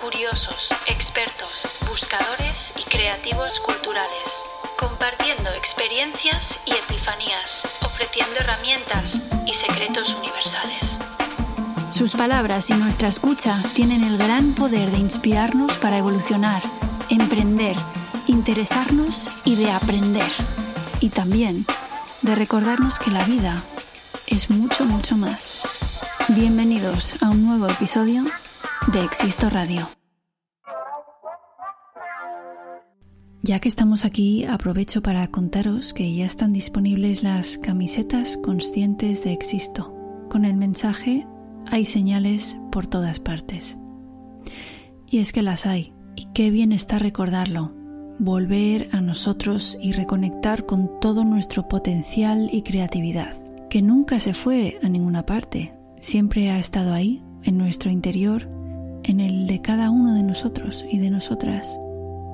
curiosos, expertos, buscadores y creativos culturales. Compartiendo experiencias y epifanías, ofreciendo herramientas y secretos universales. Sus palabras y nuestra escucha tienen el gran poder de inspirarnos para evolucionar, emprender, interesarnos y de aprender. Y también de recordarnos que la vida es mucho, mucho más. Bienvenidos a un nuevo episodio de Existo Radio. Ya que estamos aquí, aprovecho para contaros que ya están disponibles las camisetas conscientes de Existo, con el mensaje hay señales por todas partes. Y es que las hay, y qué bien está recordarlo, volver a nosotros y reconectar con todo nuestro potencial y creatividad, que nunca se fue a ninguna parte, siempre ha estado ahí, en nuestro interior, en el de cada uno de nosotros y de nosotras,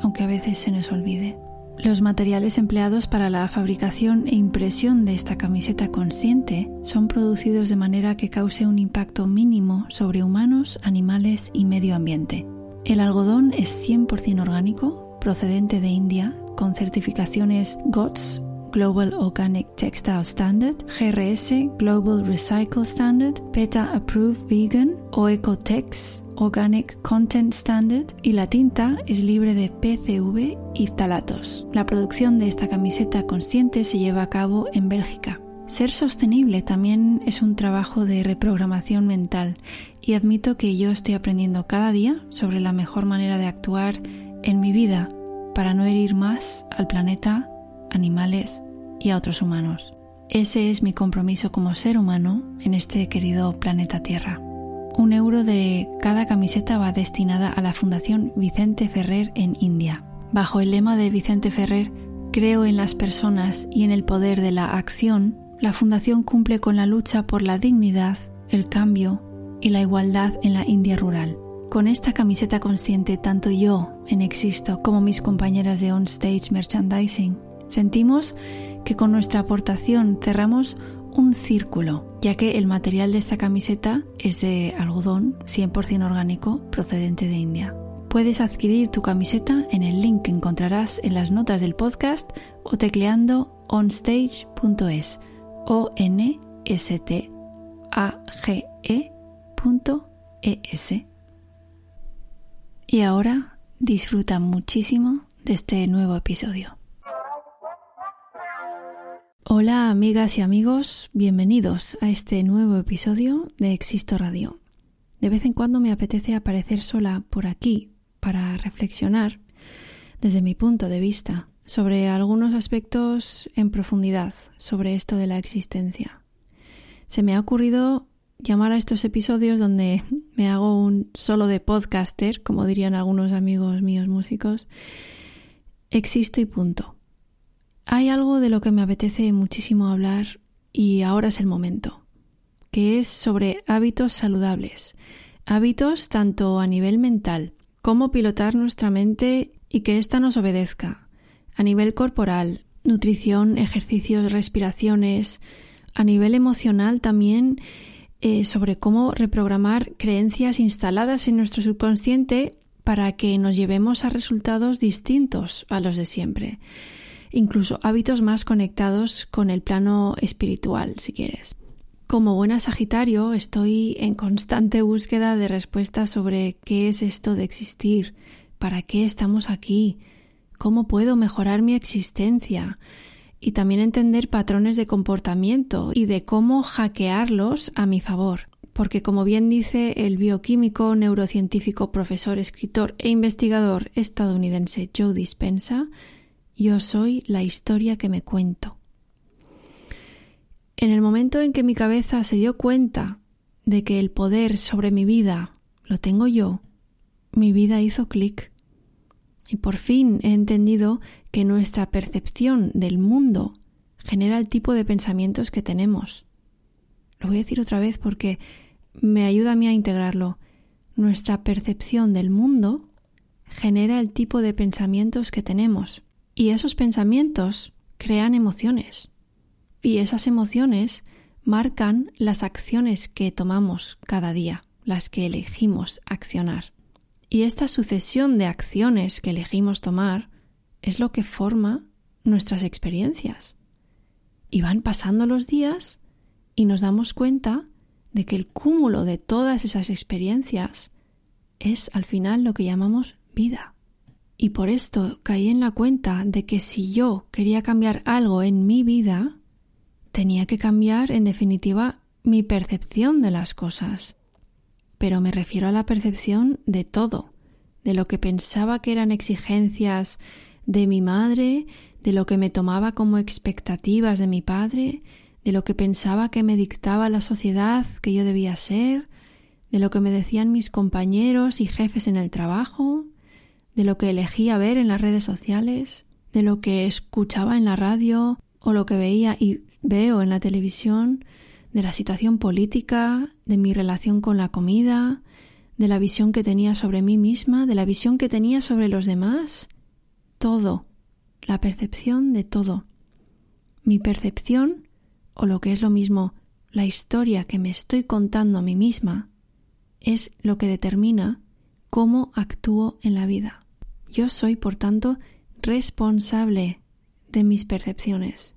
aunque a veces se nos olvide. Los materiales empleados para la fabricación e impresión de esta camiseta consciente son producidos de manera que cause un impacto mínimo sobre humanos, animales y medio ambiente. El algodón es 100% orgánico, procedente de India, con certificaciones GOTS, Global Organic Textile Standard, GRS, Global Recycle Standard, PETA Approved Vegan o Ecotex, Organic Content Standard y la tinta es libre de PCV y ftalatos. La producción de esta camiseta consciente se lleva a cabo en Bélgica. Ser sostenible también es un trabajo de reprogramación mental y admito que yo estoy aprendiendo cada día sobre la mejor manera de actuar en mi vida para no herir más al planeta, animales y a otros humanos. Ese es mi compromiso como ser humano en este querido planeta Tierra. Un euro de cada camiseta va destinada a la Fundación Vicente Ferrer en India. Bajo el lema de Vicente Ferrer, creo en las personas y en el poder de la acción, la Fundación cumple con la lucha por la dignidad, el cambio y la igualdad en la India rural. Con esta camiseta consciente, tanto yo en Existo como mis compañeras de On Stage Merchandising sentimos que con nuestra aportación cerramos un círculo, ya que el material de esta camiseta es de algodón 100% orgánico procedente de India. Puedes adquirir tu camiseta en el link que encontrarás en las notas del podcast o tecleando onstage.es o n s t a g e.es. Y ahora disfruta muchísimo de este nuevo episodio. Hola amigas y amigos, bienvenidos a este nuevo episodio de Existo Radio. De vez en cuando me apetece aparecer sola por aquí para reflexionar desde mi punto de vista sobre algunos aspectos en profundidad sobre esto de la existencia. Se me ha ocurrido llamar a estos episodios donde me hago un solo de podcaster, como dirían algunos amigos míos músicos, existo y punto. Hay algo de lo que me apetece muchísimo hablar y ahora es el momento, que es sobre hábitos saludables, hábitos tanto a nivel mental, cómo pilotar nuestra mente y que ésta nos obedezca, a nivel corporal, nutrición, ejercicios, respiraciones, a nivel emocional también eh, sobre cómo reprogramar creencias instaladas en nuestro subconsciente para que nos llevemos a resultados distintos a los de siempre, incluso hábitos más conectados con el plano espiritual, si quieres. Como buena Sagitario, estoy en constante búsqueda de respuestas sobre qué es esto de existir, para qué estamos aquí, cómo puedo mejorar mi existencia y también entender patrones de comportamiento y de cómo hackearlos a mi favor. Porque como bien dice el bioquímico, neurocientífico, profesor, escritor e investigador estadounidense Joe Dispensa, yo soy la historia que me cuento. En el momento en que mi cabeza se dio cuenta de que el poder sobre mi vida lo tengo yo, mi vida hizo clic. Y por fin he entendido que nuestra percepción del mundo genera el tipo de pensamientos que tenemos. Lo voy a decir otra vez porque me ayuda a mí a integrarlo. Nuestra percepción del mundo genera el tipo de pensamientos que tenemos. Y esos pensamientos crean emociones. Y esas emociones marcan las acciones que tomamos cada día, las que elegimos accionar. Y esta sucesión de acciones que elegimos tomar es lo que forma nuestras experiencias. Y van pasando los días y nos damos cuenta de que el cúmulo de todas esas experiencias es al final lo que llamamos vida. Y por esto caí en la cuenta de que si yo quería cambiar algo en mi vida, tenía que cambiar, en definitiva, mi percepción de las cosas. Pero me refiero a la percepción de todo, de lo que pensaba que eran exigencias de mi madre, de lo que me tomaba como expectativas de mi padre, de lo que pensaba que me dictaba la sociedad que yo debía ser, de lo que me decían mis compañeros y jefes en el trabajo, de lo que elegía ver en las redes sociales, de lo que escuchaba en la radio o lo que veía y veo en la televisión de la situación política, de mi relación con la comida, de la visión que tenía sobre mí misma, de la visión que tenía sobre los demás. Todo, la percepción de todo. Mi percepción, o lo que es lo mismo, la historia que me estoy contando a mí misma, es lo que determina cómo actúo en la vida. Yo soy, por tanto, responsable de mis percepciones.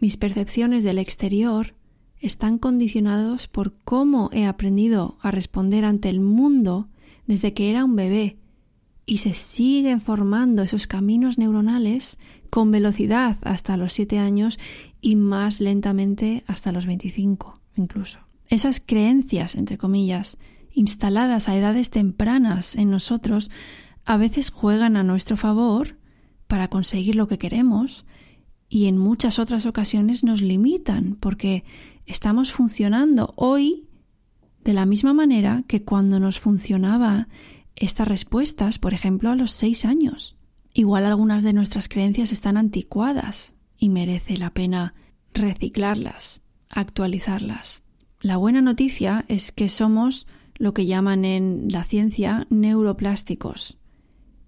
Mis percepciones del exterior están condicionados por cómo he aprendido a responder ante el mundo desde que era un bebé y se siguen formando esos caminos neuronales con velocidad hasta los 7 años y más lentamente hasta los 25 incluso. Esas creencias, entre comillas, instaladas a edades tempranas en nosotros, a veces juegan a nuestro favor para conseguir lo que queremos y en muchas otras ocasiones nos limitan porque estamos funcionando hoy de la misma manera que cuando nos funcionaba estas respuestas, por ejemplo, a los seis años. Igual algunas de nuestras creencias están anticuadas y merece la pena reciclarlas, actualizarlas. La buena noticia es que somos lo que llaman en la ciencia neuroplásticos,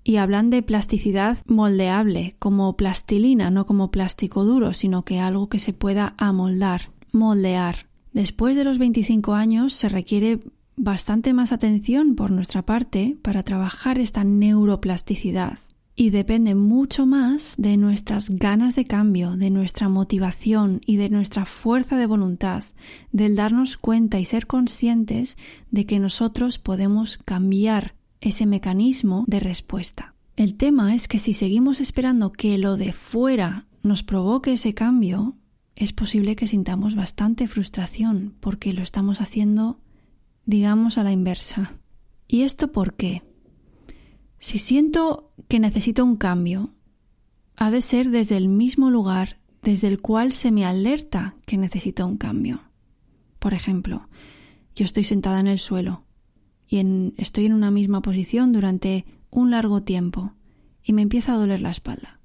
y hablan de plasticidad moldeable, como plastilina, no como plástico duro, sino que algo que se pueda amoldar, moldear. Después de los 25 años se requiere bastante más atención por nuestra parte para trabajar esta neuroplasticidad y depende mucho más de nuestras ganas de cambio, de nuestra motivación y de nuestra fuerza de voluntad, del darnos cuenta y ser conscientes de que nosotros podemos cambiar ese mecanismo de respuesta. El tema es que si seguimos esperando que lo de fuera nos provoque ese cambio, es posible que sintamos bastante frustración porque lo estamos haciendo, digamos, a la inversa. ¿Y esto por qué? Si siento que necesito un cambio, ha de ser desde el mismo lugar desde el cual se me alerta que necesito un cambio. Por ejemplo, yo estoy sentada en el suelo y estoy en una misma posición durante un largo tiempo y me empieza a doler la espalda.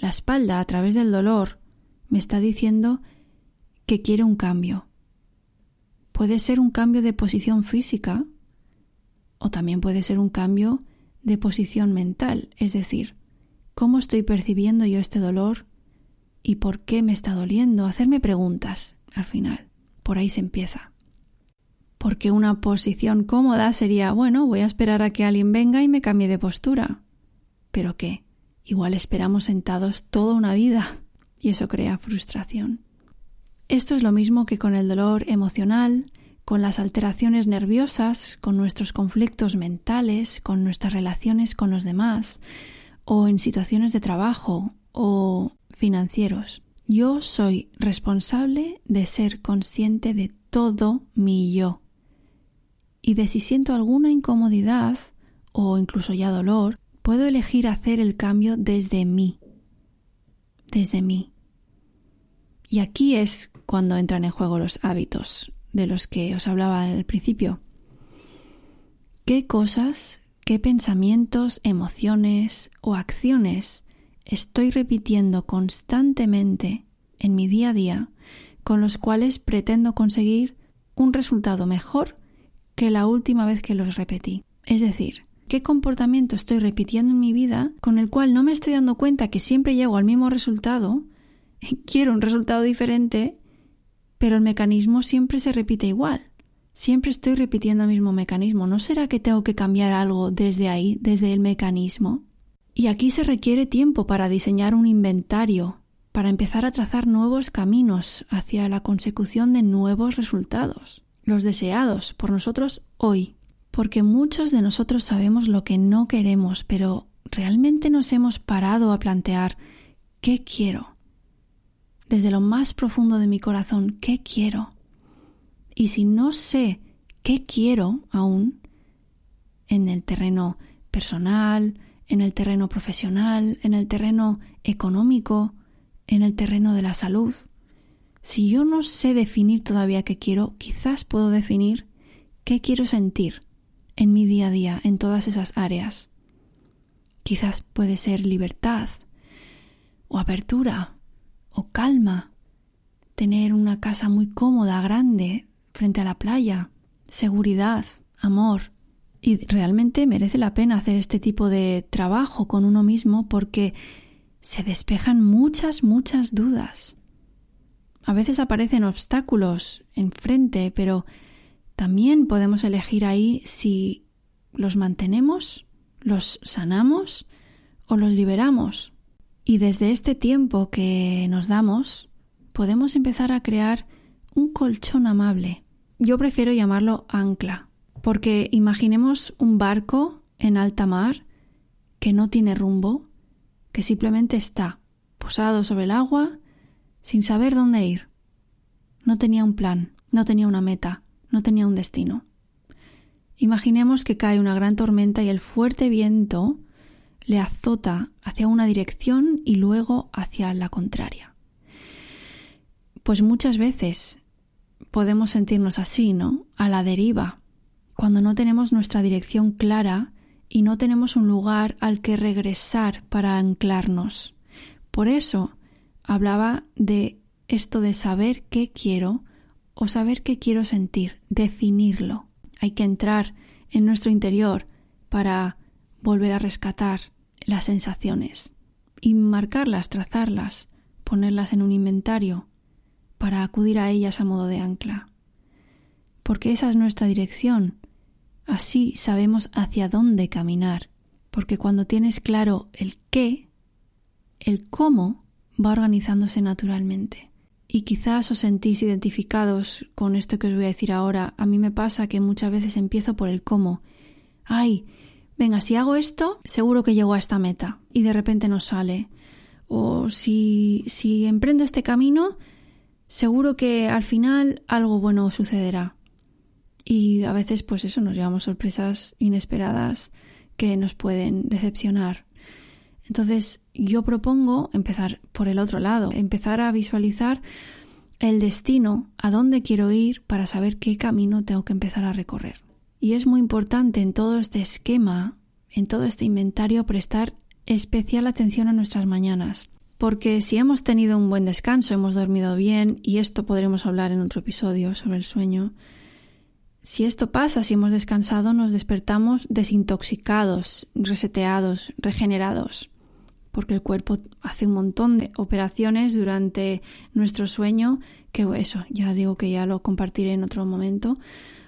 La espalda, a través del dolor, me está diciendo que quiere un cambio. Puede ser un cambio de posición física o también puede ser un cambio de posición mental, es decir, cómo estoy percibiendo yo este dolor ¿Y por qué me está doliendo? Hacerme preguntas al final. Por ahí se empieza. Porque una posición cómoda sería, bueno, voy a esperar a que alguien venga y me cambie de postura. ¿Pero qué? Igual esperamos sentados toda una vida y eso crea frustración. Esto es lo mismo que con el dolor emocional, con las alteraciones nerviosas, con nuestros conflictos mentales, con nuestras relaciones con los demás, o en situaciones de trabajo o financieros. Yo soy responsable de ser consciente de todo mi yo y de si siento alguna incomodidad o incluso ya dolor, puedo elegir hacer el cambio desde mí, desde mí. Y aquí es cuando entran en juego los hábitos de los que os hablaba al principio. ¿Qué cosas, qué pensamientos, emociones o acciones estoy repitiendo constantemente en mi día a día con los cuales pretendo conseguir un resultado mejor que la última vez que los repetí? Es decir, ¿qué comportamiento estoy repitiendo en mi vida con el cual no me estoy dando cuenta que siempre llego al mismo resultado? Quiero un resultado diferente pero el mecanismo siempre se repite igual. Siempre estoy repitiendo el mismo mecanismo. ¿No será que tengo que cambiar algo desde ahí, desde el mecanismo? Y aquí se requiere tiempo para diseñar un inventario, para empezar a trazar nuevos caminos hacia la consecución de nuevos resultados, los deseados por nosotros hoy. Porque muchos de nosotros sabemos lo que no queremos, pero ¿realmente nos hemos parado a plantear qué quiero? desde lo más profundo de mi corazón qué quiero. Y si no sé qué quiero aún en el terreno personal, en el terreno profesional, en el terreno económico, en el terreno de la salud, si yo no sé definir todavía qué quiero, quizás puedo definir qué quiero sentir en mi día a día, en todas esas áreas. Quizás puede ser libertad o apertura o calma, tener una casa muy cómoda, grande, frente a la playa, seguridad, amor. Y realmente merece la pena hacer este tipo de trabajo con uno mismo porque se despejan muchas, muchas dudas. A veces aparecen obstáculos enfrente, pero también podemos elegir ahí si los mantenemos, los sanamos o los liberamos. Y desde este tiempo que nos damos, podemos empezar a crear un colchón amable. Yo prefiero llamarlo ancla, porque imaginemos un barco en alta mar que no tiene rumbo, que simplemente está posado sobre el agua sin saber dónde ir. No tenía un plan, no tenía una meta, no tenía un destino. Imaginemos que cae una gran tormenta y el fuerte viento le azota hacia una dirección y luego hacia la contraria. Pues muchas veces podemos sentirnos así, ¿no? A la deriva, cuando no tenemos nuestra dirección clara y no tenemos un lugar al que regresar para anclarnos. Por eso hablaba de esto de saber qué quiero o saber qué quiero sentir, definirlo. Hay que entrar en nuestro interior para volver a rescatar las sensaciones y marcarlas, trazarlas, ponerlas en un inventario para acudir a ellas a modo de ancla. Porque esa es nuestra dirección. Así sabemos hacia dónde caminar. Porque cuando tienes claro el qué, el cómo va organizándose naturalmente. Y quizás os sentís identificados con esto que os voy a decir ahora. A mí me pasa que muchas veces empiezo por el cómo. Ay, venga, si hago esto, seguro que llego a esta meta y de repente no sale. O si, si emprendo este camino, seguro que al final algo bueno sucederá. Y a veces, pues eso, nos llevamos sorpresas inesperadas que nos pueden decepcionar. Entonces, yo propongo empezar por el otro lado, empezar a visualizar el destino, a dónde quiero ir para saber qué camino tengo que empezar a recorrer. Y es muy importante en todo este esquema, en todo este inventario, prestar especial atención a nuestras mañanas. Porque si hemos tenido un buen descanso, hemos dormido bien, y esto podremos hablar en otro episodio sobre el sueño, si esto pasa, si hemos descansado, nos despertamos desintoxicados, reseteados, regenerados. Porque el cuerpo hace un montón de operaciones durante nuestro sueño, que eso, ya digo que ya lo compartiré en otro momento.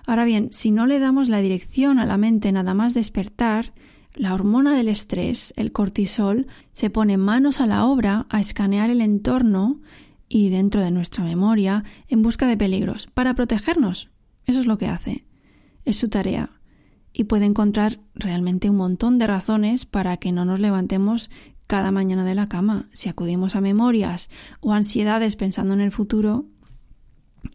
Ahora bien, si no le damos la dirección a la mente nada más despertar, la hormona del estrés, el cortisol, se pone manos a la obra a escanear el entorno y dentro de nuestra memoria en busca de peligros para protegernos. Eso es lo que hace. Es su tarea. Y puede encontrar realmente un montón de razones para que no nos levantemos cada mañana de la cama. Si acudimos a memorias o ansiedades pensando en el futuro,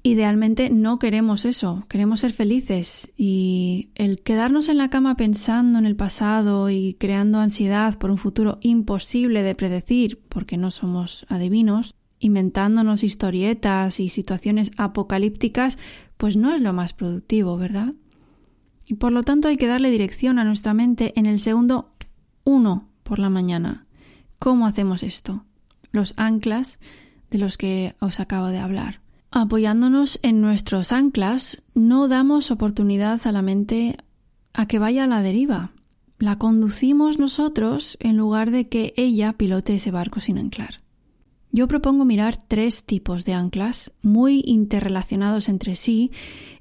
idealmente no queremos eso, queremos ser felices y el quedarnos en la cama pensando en el pasado y creando ansiedad por un futuro imposible de predecir porque no somos adivinos, inventándonos historietas y situaciones apocalípticas, pues no es lo más productivo, ¿verdad? Y por lo tanto hay que darle dirección a nuestra mente en el segundo uno por la mañana. ¿Cómo hacemos esto? Los anclas de los que os acabo de hablar. Apoyándonos en nuestros anclas, no damos oportunidad a la mente a que vaya a la deriva. La conducimos nosotros en lugar de que ella pilote ese barco sin anclar. Yo propongo mirar tres tipos de anclas muy interrelacionados entre sí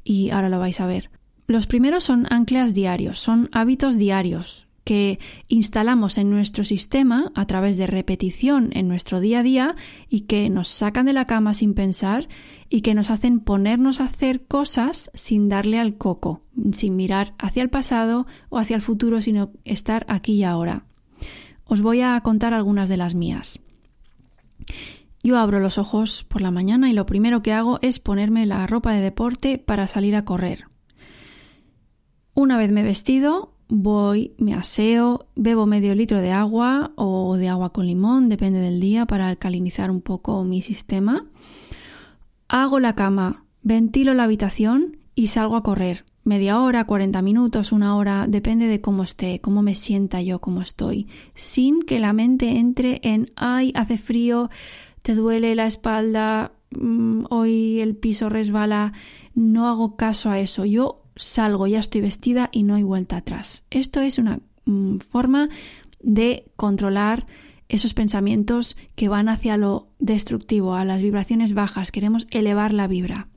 y ahora lo vais a ver. Los primeros son anclas diarios, son hábitos diarios, que instalamos en nuestro sistema a través de repetición en nuestro día a día y que nos sacan de la cama sin pensar y que nos hacen ponernos a hacer cosas sin darle al coco, sin mirar hacia el pasado o hacia el futuro, sino estar aquí y ahora. Os voy a contar algunas de las mías. Yo abro los ojos por la mañana y lo primero que hago es ponerme la ropa de deporte para salir a correr. Una vez me he vestido, voy, me aseo, bebo medio litro de agua o de agua con limón, depende del día, para alcalinizar un poco mi sistema. Hago la cama, ventilo la habitación y salgo a correr. Media hora, 40 minutos, una hora, depende de cómo esté, cómo me sienta yo, cómo estoy, sin que la mente entre en, ay, hace frío, te duele la espalda, mm, hoy el piso resbala. No hago caso a eso. Yo salgo, ya estoy vestida y no hay vuelta atrás. Esto es una mm, forma de controlar esos pensamientos que van hacia lo destructivo, a las vibraciones bajas. Queremos elevar la vibra.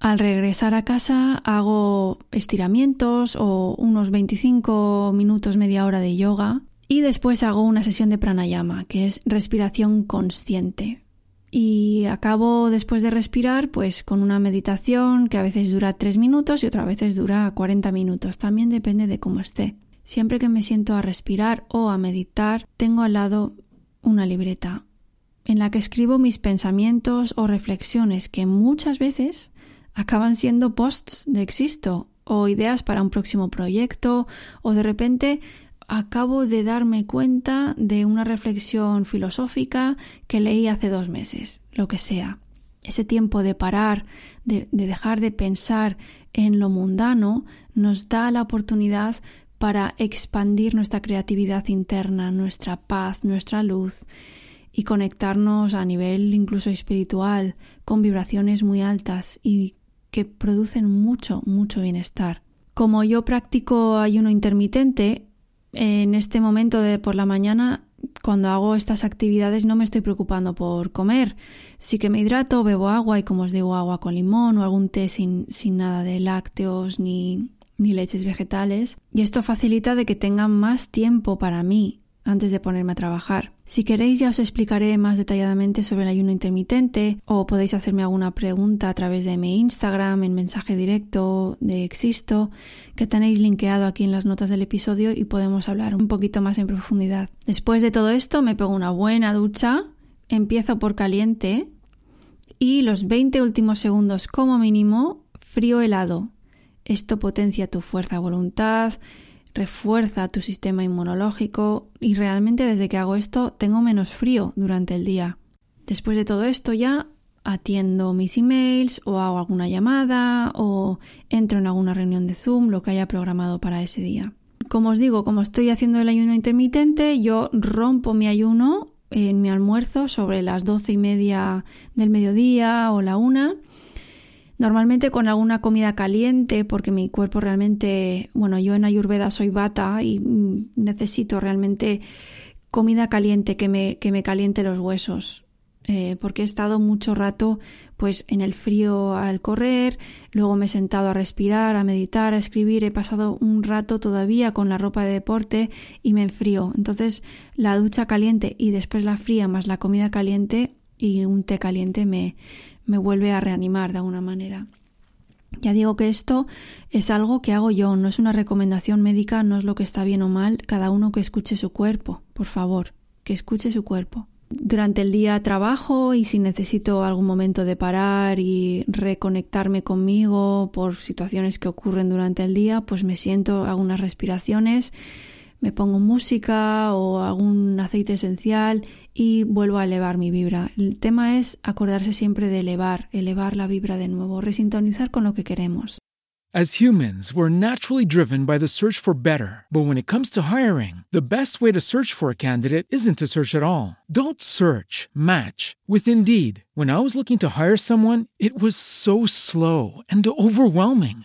Al regresar a casa hago estiramientos o unos 25 minutos, media hora de yoga y después hago una sesión de pranayama, que es respiración consciente y acabo después de respirar pues con una meditación que a veces dura 3 minutos y otra veces dura 40 minutos, también depende de cómo esté. Siempre que me siento a respirar o a meditar, tengo al lado una libreta en la que escribo mis pensamientos o reflexiones que muchas veces acaban siendo posts de Existo o ideas para un próximo proyecto o de repente acabo de darme cuenta de una reflexión filosófica que leí hace dos meses, lo que sea. Ese tiempo de parar, de, dejar de pensar en lo mundano, nos da la oportunidad para expandir nuestra creatividad interna, nuestra paz, nuestra luz y conectarnos a nivel incluso espiritual con vibraciones muy altas y que producen mucho, mucho bienestar. Como yo practico ayuno intermitente, en este momento de por la mañana, cuando hago estas actividades, no me estoy preocupando por comer. Sí que me hidrato, bebo agua y, como os digo, agua con limón o algún té sin, sin nada de lácteos ni, ni leches vegetales. Y esto facilita de que tenga más tiempo para mí antes de ponerme a trabajar. Si queréis ya os explicaré más detalladamente sobre el ayuno intermitente o podéis hacerme alguna pregunta a través de mi Instagram en mensaje directo de Existo que tenéis linkeado aquí en las notas del episodio y podemos hablar un poquito más en profundidad. Después de todo esto me pego una buena ducha, empiezo por caliente y los 20 últimos segundos como mínimo frío helado. Esto potencia tu fuerza voluntad, refuerza tu sistema inmunológico y realmente desde que hago esto tengo menos frío durante el día. Después de todo esto ya atiendo mis emails o hago alguna llamada o entro en alguna reunión de Zoom, lo que haya programado para ese día. Como os digo, como estoy haciendo el ayuno intermitente, yo rompo mi ayuno en mi almuerzo sobre las doce y media del mediodía o la una Normalmente con alguna comida caliente, porque mi cuerpo realmente, bueno, yo en Ayurveda soy bata y mm, necesito realmente comida caliente que me, que me caliente los huesos. Eh, porque he estado mucho rato pues en el frío al correr, luego me he sentado a respirar, a meditar, a escribir, he pasado un rato todavía con la ropa de deporte y me enfrío. Entonces la ducha caliente y después la fría más la comida caliente y un té caliente me, me vuelve a reanimar de alguna manera. Ya digo que esto es algo que hago yo, no es una recomendación médica, no es lo que está bien o mal, cada uno que escuche su cuerpo, por favor, que escuche su cuerpo. Durante el día trabajo y si necesito algún momento de parar y reconectarme conmigo por situaciones que ocurren durante el día, pues me siento, hago unas respiraciones me pongo música o algún aceite esencial y vuelvo a elevar mi vibra. El tema es acordarse siempre de elevar, elevar la vibra de nuevo, resintonizar con lo que queremos. As humans, we're naturally driven by the search for better. But when it comes to hiring, the best way to search for a candidate isn't to search at all. Don't search, match with Indeed. When I was looking to hire someone, it was so slow and overwhelming.